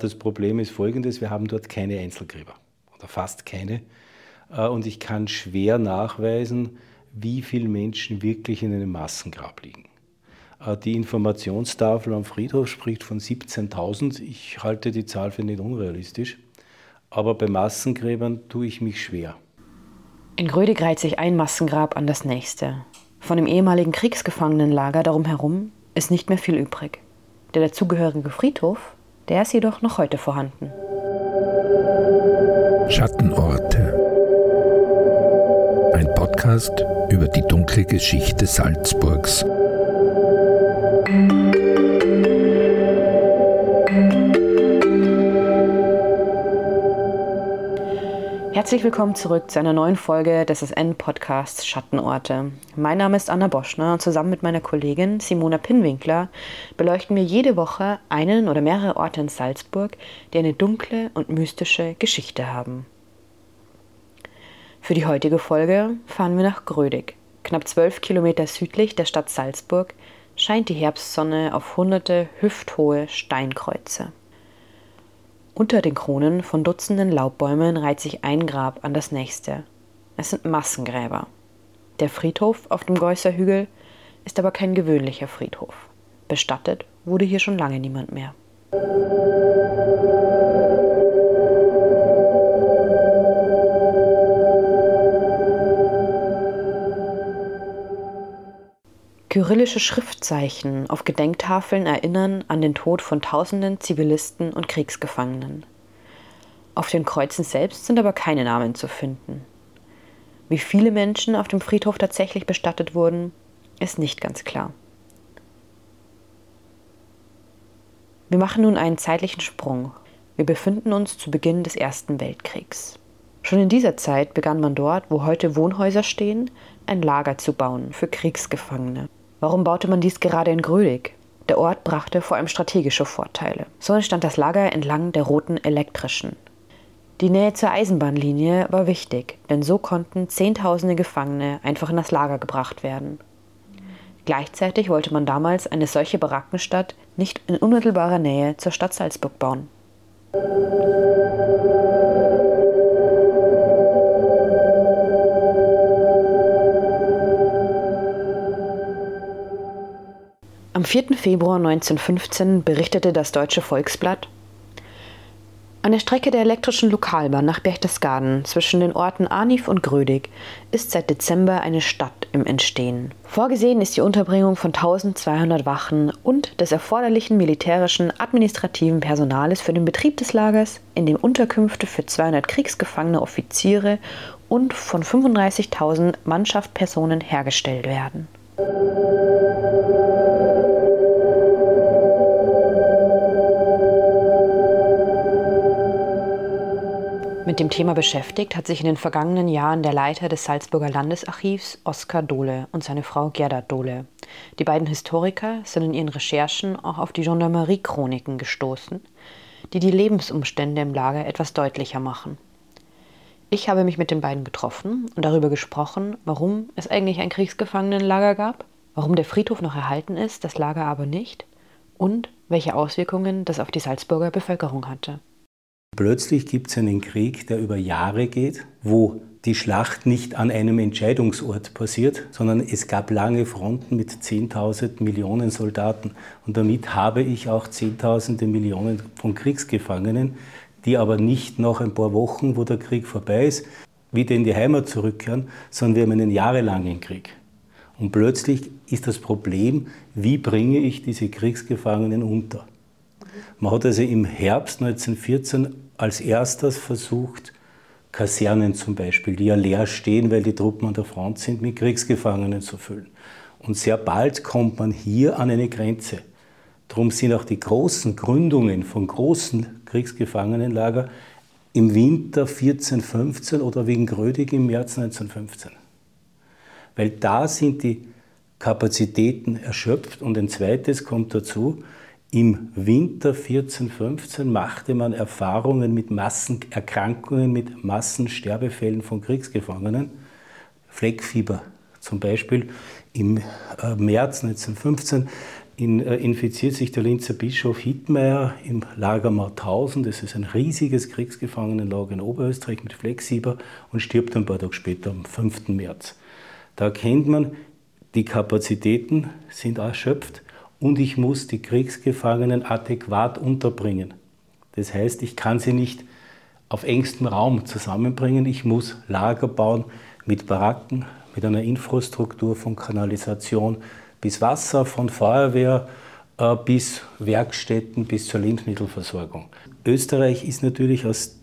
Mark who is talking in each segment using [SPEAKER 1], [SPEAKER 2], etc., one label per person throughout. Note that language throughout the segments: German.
[SPEAKER 1] Das Problem ist folgendes, wir haben dort keine Einzelgräber oder fast keine. Äh, und ich kann schwer nachweisen, wie viele Menschen wirklich in einem Massengrab liegen. Äh, die Informationstafel am Friedhof spricht von 17.000. Ich halte die Zahl für nicht unrealistisch. Aber bei Massengräbern tue ich mich schwer.
[SPEAKER 2] In Grödig reiht sich ein Massengrab an das nächste. Von dem ehemaligen Kriegsgefangenenlager darum herum ist nicht mehr viel übrig. Der dazugehörige Friedhof der ist jedoch noch heute vorhanden.
[SPEAKER 3] Schattenorte. Ein Podcast über die dunkle Geschichte Salzburgs.
[SPEAKER 2] Herzlich willkommen zurück zu einer neuen Folge des SN-Podcasts Schattenorte. Mein Name ist Anna Boschner und zusammen mit meiner Kollegin Simona Pinwinkler beleuchten wir jede Woche einen oder mehrere Orte in Salzburg, die eine dunkle und mystische Geschichte haben. Für die heutige Folge fahren wir nach Grödig. Knapp zwölf Kilometer südlich der Stadt Salzburg scheint die Herbstsonne auf hunderte hüfthohe Steinkreuze. Unter den Kronen von Dutzenden Laubbäumen reiht sich ein Grab an das nächste. Es sind Massengräber. Der Friedhof auf dem Geusser Hügel ist aber kein gewöhnlicher Friedhof. Bestattet wurde hier schon lange niemand mehr. Kyrillische Schriftzeichen auf Gedenktafeln erinnern an den Tod von tausenden Zivilisten und Kriegsgefangenen. Auf den Kreuzen selbst sind aber keine Namen zu finden. Wie viele Menschen auf dem Friedhof tatsächlich bestattet wurden, ist nicht ganz klar. Wir machen nun einen zeitlichen Sprung. Wir befinden uns zu Beginn des Ersten Weltkriegs. Schon in dieser Zeit begann man dort, wo heute Wohnhäuser stehen, ein Lager zu bauen für Kriegsgefangene. Warum baute man dies gerade in Grödig? Der Ort brachte vor allem strategische Vorteile. So entstand das Lager entlang der roten elektrischen. Die Nähe zur Eisenbahnlinie war wichtig, denn so konnten Zehntausende Gefangene einfach in das Lager gebracht werden. Gleichzeitig wollte man damals eine solche Barackenstadt nicht in unmittelbarer Nähe zur Stadt Salzburg bauen. Am 4. Februar 1915 berichtete das Deutsche Volksblatt, an der Strecke der elektrischen Lokalbahn nach Berchtesgaden zwischen den Orten Arniv und Grödig ist seit Dezember eine Stadt im Entstehen. Vorgesehen ist die Unterbringung von 1200 Wachen und des erforderlichen militärischen administrativen Personales für den Betrieb des Lagers, in dem Unterkünfte für 200 kriegsgefangene Offiziere und von 35.000 Mannschaftpersonen hergestellt werden. Mit dem Thema beschäftigt hat sich in den vergangenen Jahren der Leiter des Salzburger Landesarchivs Oskar Dohle und seine Frau Gerda Dohle. Die beiden Historiker sind in ihren Recherchen auch auf die Gendarmerie-Chroniken gestoßen, die die Lebensumstände im Lager etwas deutlicher machen. Ich habe mich mit den beiden getroffen und darüber gesprochen, warum es eigentlich ein Kriegsgefangenenlager gab, warum der Friedhof noch erhalten ist, das Lager aber nicht und welche Auswirkungen das auf die Salzburger Bevölkerung hatte.
[SPEAKER 1] Plötzlich gibt es einen Krieg, der über Jahre geht, wo die Schlacht nicht an einem Entscheidungsort passiert, sondern es gab lange Fronten mit 10.000 Millionen Soldaten. Und damit habe ich auch Zehntausende Millionen von Kriegsgefangenen, die aber nicht nach ein paar Wochen, wo der Krieg vorbei ist, wieder in die Heimat zurückkehren, sondern wir haben einen jahrelangen Krieg. Und plötzlich ist das Problem, wie bringe ich diese Kriegsgefangenen unter? Man hat also im Herbst 1914 als erstes versucht, Kasernen zum Beispiel, die ja leer stehen, weil die Truppen an der Front sind, mit Kriegsgefangenen zu füllen. Und sehr bald kommt man hier an eine Grenze. Darum sind auch die großen Gründungen von großen Kriegsgefangenenlager im Winter 14, 15 oder wegen Grödig im März 1915. Weil da sind die Kapazitäten erschöpft. Und ein zweites kommt dazu, im Winter 14, 15 machte man Erfahrungen mit Massenerkrankungen, mit Massensterbefällen von Kriegsgefangenen. Fleckfieber zum Beispiel im äh, März 1915 in, äh, infiziert sich der Linzer Bischof Hittmeier im Lager Mauthausen. Das ist ein riesiges Kriegsgefangenenlager in Oberösterreich mit Flexieber und stirbt ein paar Tage später, am 5. März. Da erkennt man, die Kapazitäten sind erschöpft und ich muss die Kriegsgefangenen adäquat unterbringen. Das heißt, ich kann sie nicht auf engstem Raum zusammenbringen. Ich muss Lager bauen mit Baracken, mit einer Infrastruktur von Kanalisation bis Wasser, von Feuerwehr äh, bis Werkstätten, bis zur Lebensmittelversorgung. Österreich ist natürlich aus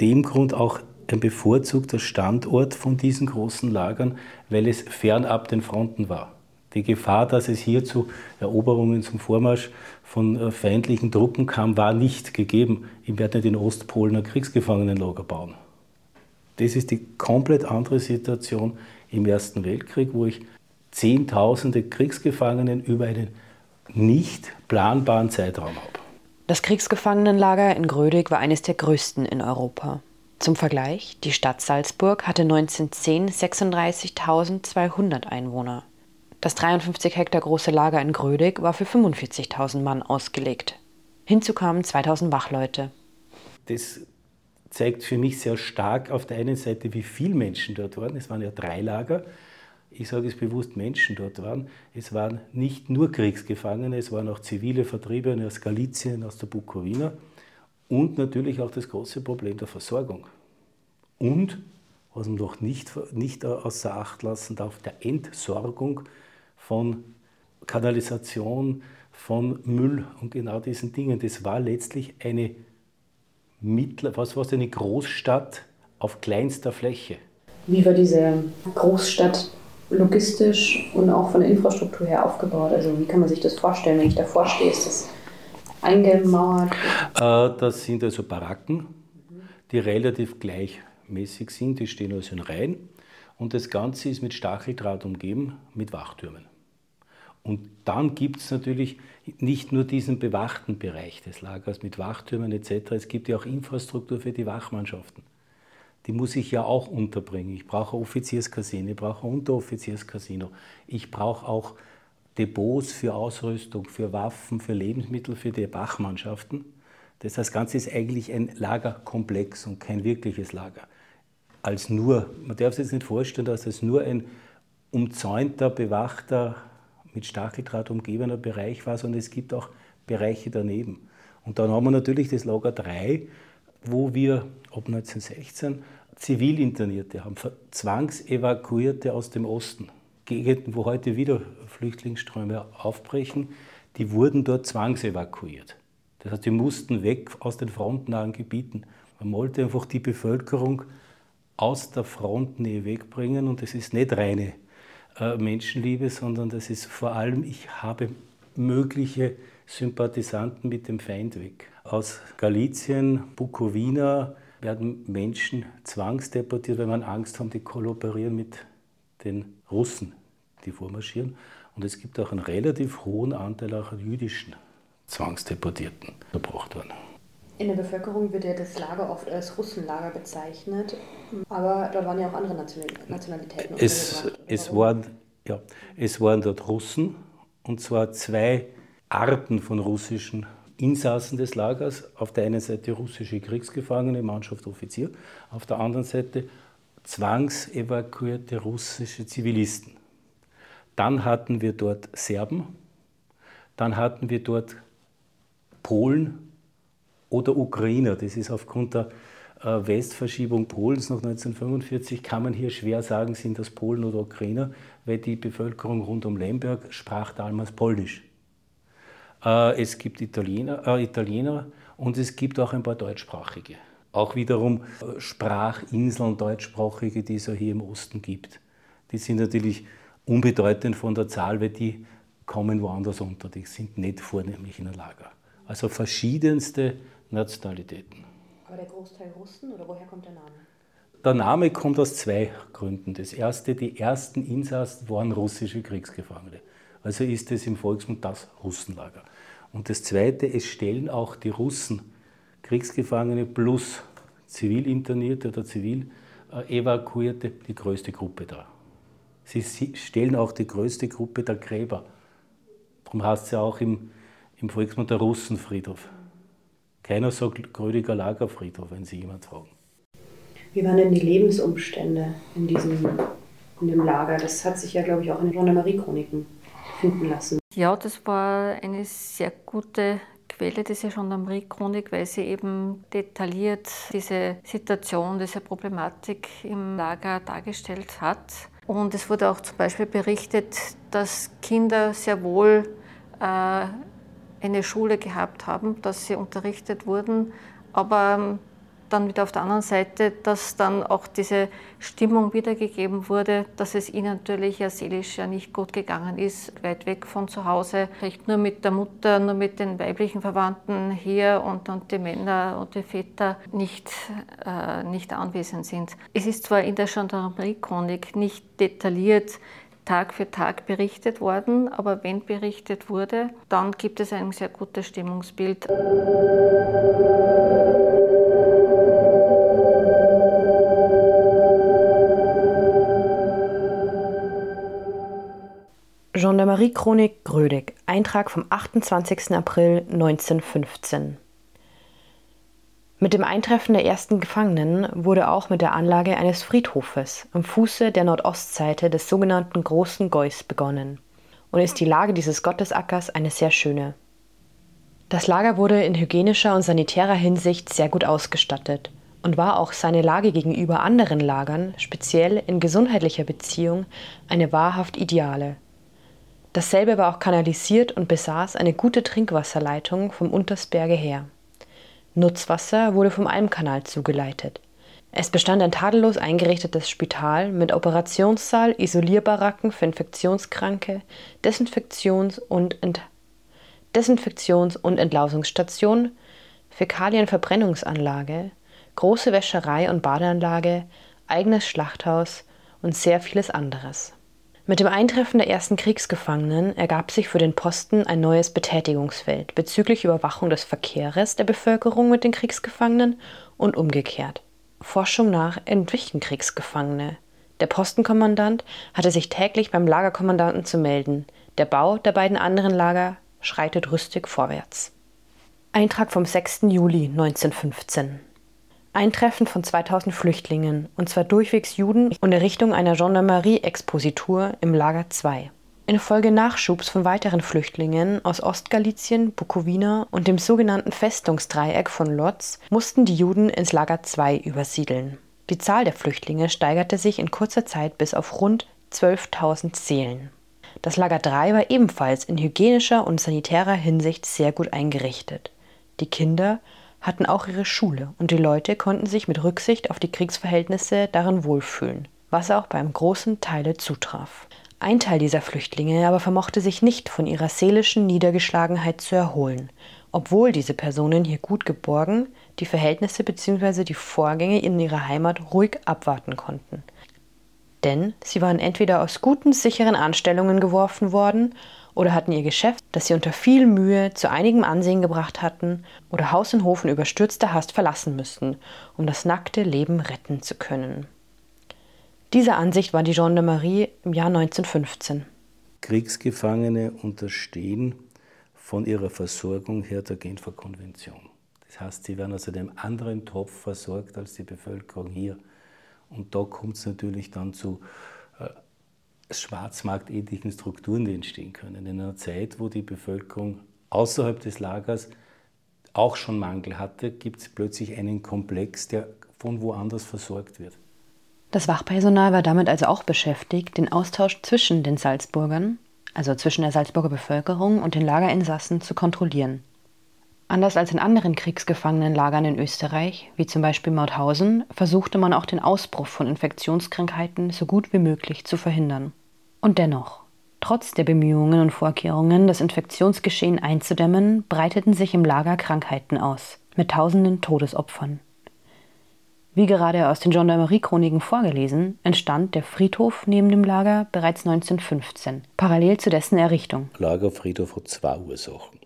[SPEAKER 1] dem Grund auch ein bevorzugter Standort von diesen großen Lagern, weil es fernab den Fronten war. Die Gefahr, dass es hier zu Eroberungen zum Vormarsch von äh, feindlichen Truppen kam, war nicht gegeben. Ich werde nicht in Ostpolen ein Kriegsgefangenenlager bauen. Das ist die komplett andere Situation im Ersten Weltkrieg, wo ich Zehntausende Kriegsgefangenen über einen nicht planbaren Zeitraum habe.
[SPEAKER 2] Das Kriegsgefangenenlager in Grödig war eines der größten in Europa. Zum Vergleich, die Stadt Salzburg hatte 1910 36.200 Einwohner. Das 53 Hektar große Lager in Grödig war für 45.000 Mann ausgelegt. Hinzu kamen 2000 Wachleute.
[SPEAKER 1] Das zeigt für mich sehr stark auf der einen Seite, wie viele Menschen dort waren. Es waren ja drei Lager. Ich sage es bewusst, Menschen dort waren. Es waren nicht nur Kriegsgefangene, es waren auch zivile Vertriebene aus Galizien, aus der Bukowina und natürlich auch das große Problem der Versorgung. Und, was man doch nicht, nicht außer Acht lassen darf, der Entsorgung von Kanalisation, von Müll und genau diesen Dingen. Das war letztlich eine, Mittler, was war eine Großstadt auf kleinster Fläche.
[SPEAKER 4] Wie war diese Großstadt logistisch und auch von der Infrastruktur her aufgebaut? Also wie kann man sich das vorstellen, wenn ich davor stehe? Ist das eingemauert?
[SPEAKER 1] Äh, das sind also Baracken, die relativ gleichmäßig sind. Die stehen also in Reihen. Und das Ganze ist mit Stacheldraht umgeben, mit Wachtürmen. Und dann gibt es natürlich nicht nur diesen bewachten Bereich des Lagers mit Wachtürmen etc., es gibt ja auch Infrastruktur für die Wachmannschaften. Die muss ich ja auch unterbringen. Ich brauche Offizierskasine, ich brauche Unteroffizierskasino. Ich brauche auch Depots für Ausrüstung, für Waffen, für Lebensmittel, für die Wachmannschaften. Das, das Ganze ist eigentlich ein Lagerkomplex und kein wirkliches Lager. Als nur, man darf sich jetzt nicht vorstellen, dass es nur ein umzäunter, bewachter mit Stacheldraht umgebener Bereich war, sondern es gibt auch Bereiche daneben. Und dann haben wir natürlich das Lager 3, wo wir ab 1916 Zivilinternierte haben, Zwangsevakuierte aus dem Osten. Gegenden, wo heute wieder Flüchtlingsströme aufbrechen, die wurden dort zwangsevakuiert. Das heißt, die mussten weg aus den frontnahen Gebieten. Man wollte einfach die Bevölkerung aus der Frontnähe wegbringen und es ist nicht reine Menschenliebe, sondern das ist vor allem, ich habe mögliche Sympathisanten mit dem Feind weg. Aus Galizien, Bukowina werden Menschen zwangsdeportiert, weil man Angst haben, die kollaborieren mit den Russen, die vormarschieren. Und es gibt auch einen relativ hohen Anteil auch an jüdischen Zwangsdeportierten erbracht worden.
[SPEAKER 4] In der Bevölkerung wird ja das Lager oft als Russenlager bezeichnet, aber da waren ja auch andere Nationalitäten.
[SPEAKER 1] Es, es, waren, ja, es waren dort Russen, und zwar zwei Arten von russischen Insassen des Lagers. Auf der einen Seite russische Kriegsgefangene, Mannschaft, Offizier, auf der anderen Seite zwangsevakuierte russische Zivilisten. Dann hatten wir dort Serben, dann hatten wir dort Polen, oder Ukrainer. Das ist aufgrund der Westverschiebung Polens nach 1945, kann man hier schwer sagen, sind das Polen oder Ukrainer, weil die Bevölkerung rund um Lemberg sprach damals Polnisch. Äh, es gibt Italiener, äh, Italiener und es gibt auch ein paar Deutschsprachige. Auch wiederum äh, Sprachinseln Deutschsprachige, die es auch hier im Osten gibt. Die sind natürlich unbedeutend von der Zahl, weil die kommen woanders unter. Die sind nicht vornehmlich in ein Lager. Also verschiedenste Nationalitäten.
[SPEAKER 4] Aber der Großteil Russen oder woher kommt der Name?
[SPEAKER 1] Der Name kommt aus zwei Gründen. Das erste, die ersten Insassen waren russische Kriegsgefangene. Also ist es im Volksmund das Russenlager. Und das zweite, es stellen auch die Russen Kriegsgefangene plus Zivilinternierte oder Zivilevakuierte die größte Gruppe dar. Sie stellen auch die größte Gruppe der Gräber Darum heißt es ja auch im, im Volksmund der Russenfriedhof. Keiner sagt Grödiger Lagerfriedhof, wenn Sie jemand fragen.
[SPEAKER 4] Wie waren denn die Lebensumstände in diesem in dem Lager? Das hat sich ja, glaube ich, auch in den Gendarmerie-Chroniken finden lassen.
[SPEAKER 5] Ja, das war eine sehr gute Quelle, diese Gendarmerie-Chronik, weil sie eben detailliert diese Situation, diese Problematik im Lager dargestellt hat. Und es wurde auch zum Beispiel berichtet, dass Kinder sehr wohl äh, eine Schule gehabt haben, dass sie unterrichtet wurden, aber dann wieder auf der anderen Seite, dass dann auch diese Stimmung wiedergegeben wurde, dass es ihnen natürlich ja seelisch ja nicht gut gegangen ist, weit weg von zu Hause, vielleicht nur mit der Mutter, nur mit den weiblichen Verwandten hier und, und die Männer und die Väter nicht, äh, nicht anwesend sind. Es ist zwar in der Gendarmerie-Chronik nicht detailliert Tag für Tag berichtet worden, aber wenn berichtet wurde, dann gibt es ein sehr gutes Stimmungsbild.
[SPEAKER 2] Gendarmerie-Chronik Grödig, Eintrag vom 28. April 1915. Mit dem Eintreffen der ersten Gefangenen wurde auch mit der Anlage eines Friedhofes am Fuße der Nordostseite des sogenannten Großen Geuß begonnen und ist die Lage dieses Gottesackers eine sehr schöne. Das Lager wurde in hygienischer und sanitärer Hinsicht sehr gut ausgestattet und war auch seine Lage gegenüber anderen Lagern, speziell in gesundheitlicher Beziehung, eine wahrhaft ideale. Dasselbe war auch kanalisiert und besaß eine gute Trinkwasserleitung vom Untersberge her. Nutzwasser wurde vom Almkanal zugeleitet. Es bestand ein tadellos eingerichtetes Spital mit Operationssaal, Isolierbaracken für Infektionskranke, Desinfektions- und, Ent Desinfektions und Entlausungsstation, Fäkalienverbrennungsanlage, große Wäscherei und Badeanlage, eigenes Schlachthaus und sehr vieles anderes. Mit dem Eintreffen der ersten Kriegsgefangenen ergab sich für den Posten ein neues Betätigungsfeld bezüglich Überwachung des Verkehrs der Bevölkerung mit den Kriegsgefangenen und umgekehrt. Forschung nach entwichen Kriegsgefangene. Der Postenkommandant hatte sich täglich beim Lagerkommandanten zu melden. Der Bau der beiden anderen Lager schreitet rüstig vorwärts. Eintrag vom 6. Juli 1915 Eintreffen von 2000 Flüchtlingen, und zwar durchwegs Juden, und Errichtung einer Gendarmerie-Expositur im Lager II. Infolge Nachschubs von weiteren Flüchtlingen aus Ostgalizien, Bukowina und dem sogenannten Festungsdreieck von Lodz mussten die Juden ins Lager II übersiedeln. Die Zahl der Flüchtlinge steigerte sich in kurzer Zeit bis auf rund 12.000 Seelen. Das Lager III war ebenfalls in hygienischer und sanitärer Hinsicht sehr gut eingerichtet. Die Kinder hatten auch ihre Schule und die Leute konnten sich mit Rücksicht auf die Kriegsverhältnisse darin wohlfühlen, was auch beim großen Teile zutraf. Ein Teil dieser Flüchtlinge aber vermochte sich nicht von ihrer seelischen Niedergeschlagenheit zu erholen, obwohl diese Personen hier gut geborgen die Verhältnisse bzw. die Vorgänge in ihrer Heimat ruhig abwarten konnten. Denn sie waren entweder aus guten, sicheren Anstellungen geworfen worden oder hatten ihr Geschäft, das sie unter viel Mühe zu einigem Ansehen gebracht hatten, oder Haus und Hof in überstürzter Hast verlassen müssten, um das nackte Leben retten zu können. Dieser Ansicht war die Gendarmerie im Jahr 1915.
[SPEAKER 1] Kriegsgefangene unterstehen von ihrer Versorgung her der Genfer Konvention. Das heißt, sie werden aus einem anderen Topf versorgt als die Bevölkerung hier. Und da kommt es natürlich dann zu äh, schwarzmarktähnlichen Strukturen, die entstehen können. In einer Zeit, wo die Bevölkerung außerhalb des Lagers auch schon Mangel hatte, gibt es plötzlich einen Komplex, der von woanders versorgt wird.
[SPEAKER 2] Das Wachpersonal war damit also auch beschäftigt, den Austausch zwischen den Salzburgern, also zwischen der Salzburger Bevölkerung und den Lagerinsassen, zu kontrollieren. Anders als in anderen Kriegsgefangenenlagern in Österreich, wie zum Beispiel Mauthausen, versuchte man auch den Ausbruch von Infektionskrankheiten so gut wie möglich zu verhindern. Und dennoch, trotz der Bemühungen und Vorkehrungen, das Infektionsgeschehen einzudämmen, breiteten sich im Lager Krankheiten aus, mit tausenden Todesopfern. Wie gerade aus den Gendarmerie-Chroniken vorgelesen, entstand der Friedhof neben dem Lager bereits 1915, parallel zu dessen Errichtung.
[SPEAKER 1] Lagerfriedhof hat zwei Ursachen.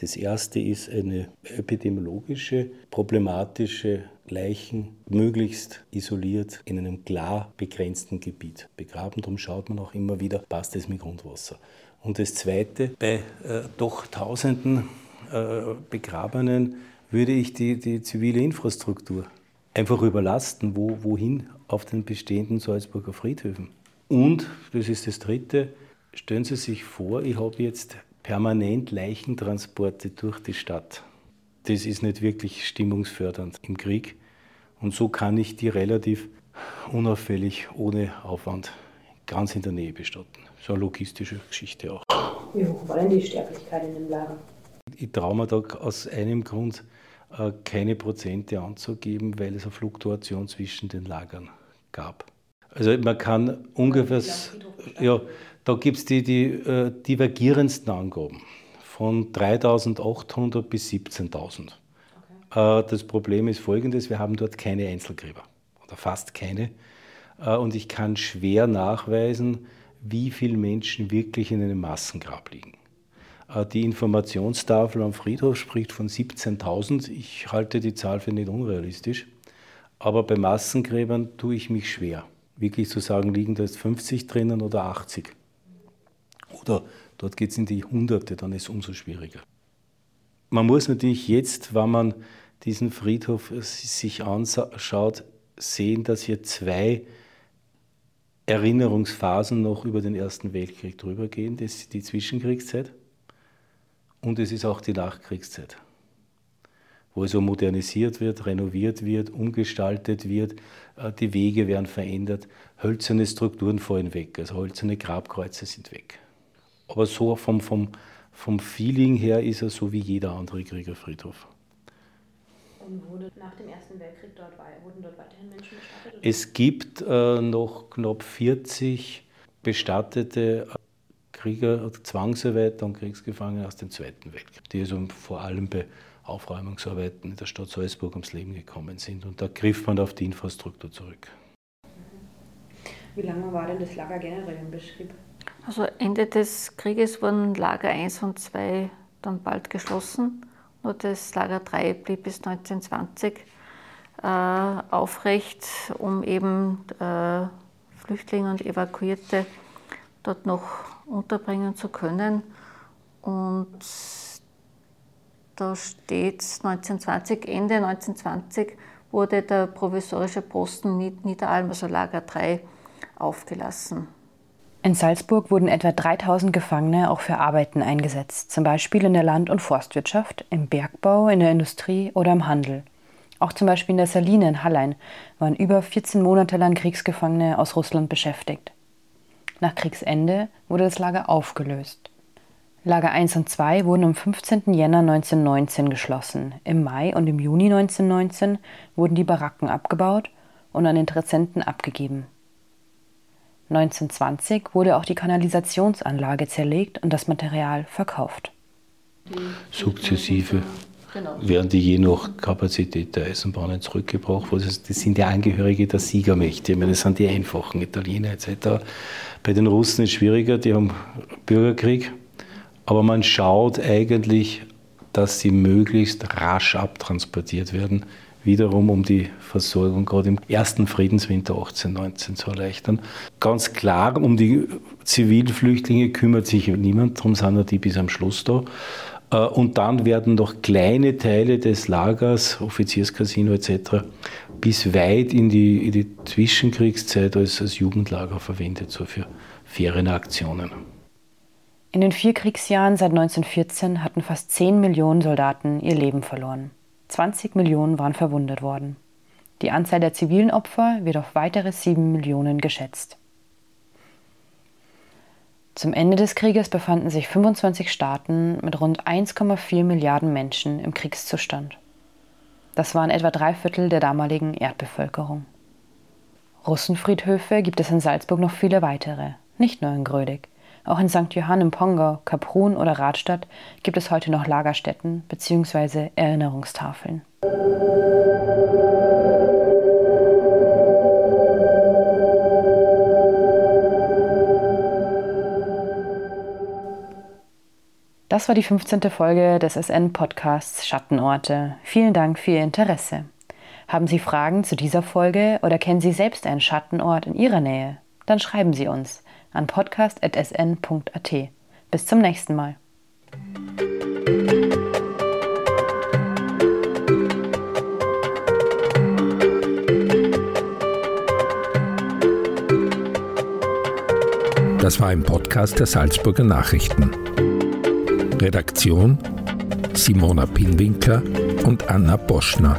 [SPEAKER 1] Das erste ist eine epidemiologische, problematische Leichen möglichst isoliert in einem klar begrenzten Gebiet begraben. Darum schaut man auch immer wieder, passt es mit Grundwasser. Und das Zweite, bei äh, doch Tausenden äh, Begrabenen würde ich die, die zivile Infrastruktur einfach überlasten, wo, wohin auf den bestehenden Salzburger Friedhöfen. Und, das ist das Dritte, stellen Sie sich vor, ich habe jetzt permanent Leichentransporte durch die Stadt. Das ist nicht wirklich stimmungsfördernd im Krieg. Und so kann ich die relativ unauffällig, ohne Aufwand, ganz in der Nähe bestatten. So eine logistische Geschichte auch.
[SPEAKER 4] Wie hoch war denn die Sterblichkeit in dem Lager?
[SPEAKER 1] Ich traue mir da aus einem Grund äh, keine Prozente anzugeben, weil es eine Fluktuation zwischen den Lagern gab. Also man kann ungefähr, ja, da gibt es die, die äh, divergierendsten Angaben von 3.800 bis 17.000. Okay. Äh, das Problem ist folgendes, wir haben dort keine Einzelgräber oder fast keine. Äh, und ich kann schwer nachweisen, wie viele Menschen wirklich in einem Massengrab liegen. Äh, die Informationstafel am Friedhof spricht von 17.000. Ich halte die Zahl für nicht unrealistisch. Aber bei Massengräbern tue ich mich schwer, wirklich zu sagen, liegen da jetzt 50 drinnen oder 80. Oder dort geht es in die Hunderte, dann ist es umso schwieriger. Man muss natürlich jetzt, wenn man diesen Friedhof sich anschaut, sehen, dass hier zwei Erinnerungsphasen noch über den Ersten Weltkrieg drüber gehen. Das ist die Zwischenkriegszeit und es ist auch die Nachkriegszeit, wo also modernisiert wird, renoviert wird, umgestaltet wird, äh, die Wege werden verändert, hölzerne Strukturen fallen weg, also hölzerne Grabkreuze sind weg. Aber so vom, vom, vom Feeling her ist er so wie jeder andere Kriegerfriedhof.
[SPEAKER 4] Und wurde nach dem Ersten Weltkrieg dort, wurden dort weiterhin Menschen bestattet?
[SPEAKER 1] Es gibt äh, noch knapp 40 bestattete Krieger, Zwangsarbeiter und Kriegsgefangene aus dem Zweiten Weltkrieg, die also vor allem bei Aufräumungsarbeiten in der Stadt Salzburg ums Leben gekommen sind. Und da griff man auf die Infrastruktur zurück.
[SPEAKER 4] Wie lange war denn das Lager generell im Betrieb?
[SPEAKER 5] Also Ende des Krieges wurden Lager 1 und 2 dann bald geschlossen. Nur das Lager 3 blieb bis 1920 äh, aufrecht, um eben äh, Flüchtlinge und Evakuierte dort noch unterbringen zu können. Und da steht 1920, Ende 1920 wurde der provisorische Posten Niederalm, also Lager 3, aufgelassen.
[SPEAKER 2] In Salzburg wurden etwa 3000 Gefangene auch für Arbeiten eingesetzt, zum Beispiel in der Land- und Forstwirtschaft, im Bergbau, in der Industrie oder im Handel. Auch zum Beispiel in der Saline in Hallein waren über 14 Monate lang Kriegsgefangene aus Russland beschäftigt. Nach Kriegsende wurde das Lager aufgelöst. Lager 1 und 2 wurden am 15. Jänner 1919 geschlossen. Im Mai und im Juni 1919 wurden die Baracken abgebaut und an Interessenten abgegeben. 1920 wurde auch die Kanalisationsanlage zerlegt und das Material verkauft.
[SPEAKER 1] Sukzessive genau. werden die je nach Kapazität der Eisenbahnen zurückgebracht. Das sind ja Angehörige der Siegermächte. Ich meine, das sind die einfachen Italiener etc. Bei den Russen ist es schwieriger, die haben Bürgerkrieg. Aber man schaut eigentlich, dass sie möglichst rasch abtransportiert werden, wiederum um die Versorgung gerade im ersten Friedenswinter 1819 zu erleichtern. Ganz klar, um die zivilen Flüchtlinge kümmert sich niemand, darum sind ja die bis am Schluss da. Äh, und dann werden noch kleine Teile des Lagers, Offizierscasino etc., bis weit in die, in die Zwischenkriegszeit als, als Jugendlager verwendet, so für Ferienaktionen.
[SPEAKER 2] In den vier Kriegsjahren seit 1914 hatten fast 10 Millionen Soldaten ihr Leben verloren. 20 Millionen waren verwundet worden. Die Anzahl der zivilen Opfer wird auf weitere 7 Millionen geschätzt. Zum Ende des Krieges befanden sich 25 Staaten mit rund 1,4 Milliarden Menschen im Kriegszustand. Das waren etwa drei Viertel der damaligen Erdbevölkerung. Russenfriedhöfe gibt es in Salzburg noch viele weitere, nicht nur in Grödig. Auch in St. Johann im Pongau, Kaprun oder Radstadt gibt es heute noch Lagerstätten bzw. Erinnerungstafeln. Das war die 15. Folge des SN-Podcasts Schattenorte. Vielen Dank für Ihr Interesse. Haben Sie Fragen zu dieser Folge oder kennen Sie selbst einen Schattenort in Ihrer Nähe? Dann schreiben Sie uns an podcast.sn.at. Bis zum nächsten Mal.
[SPEAKER 3] Das war ein Podcast der Salzburger Nachrichten. Redaktion Simona Pinwinkler und Anna Boschner.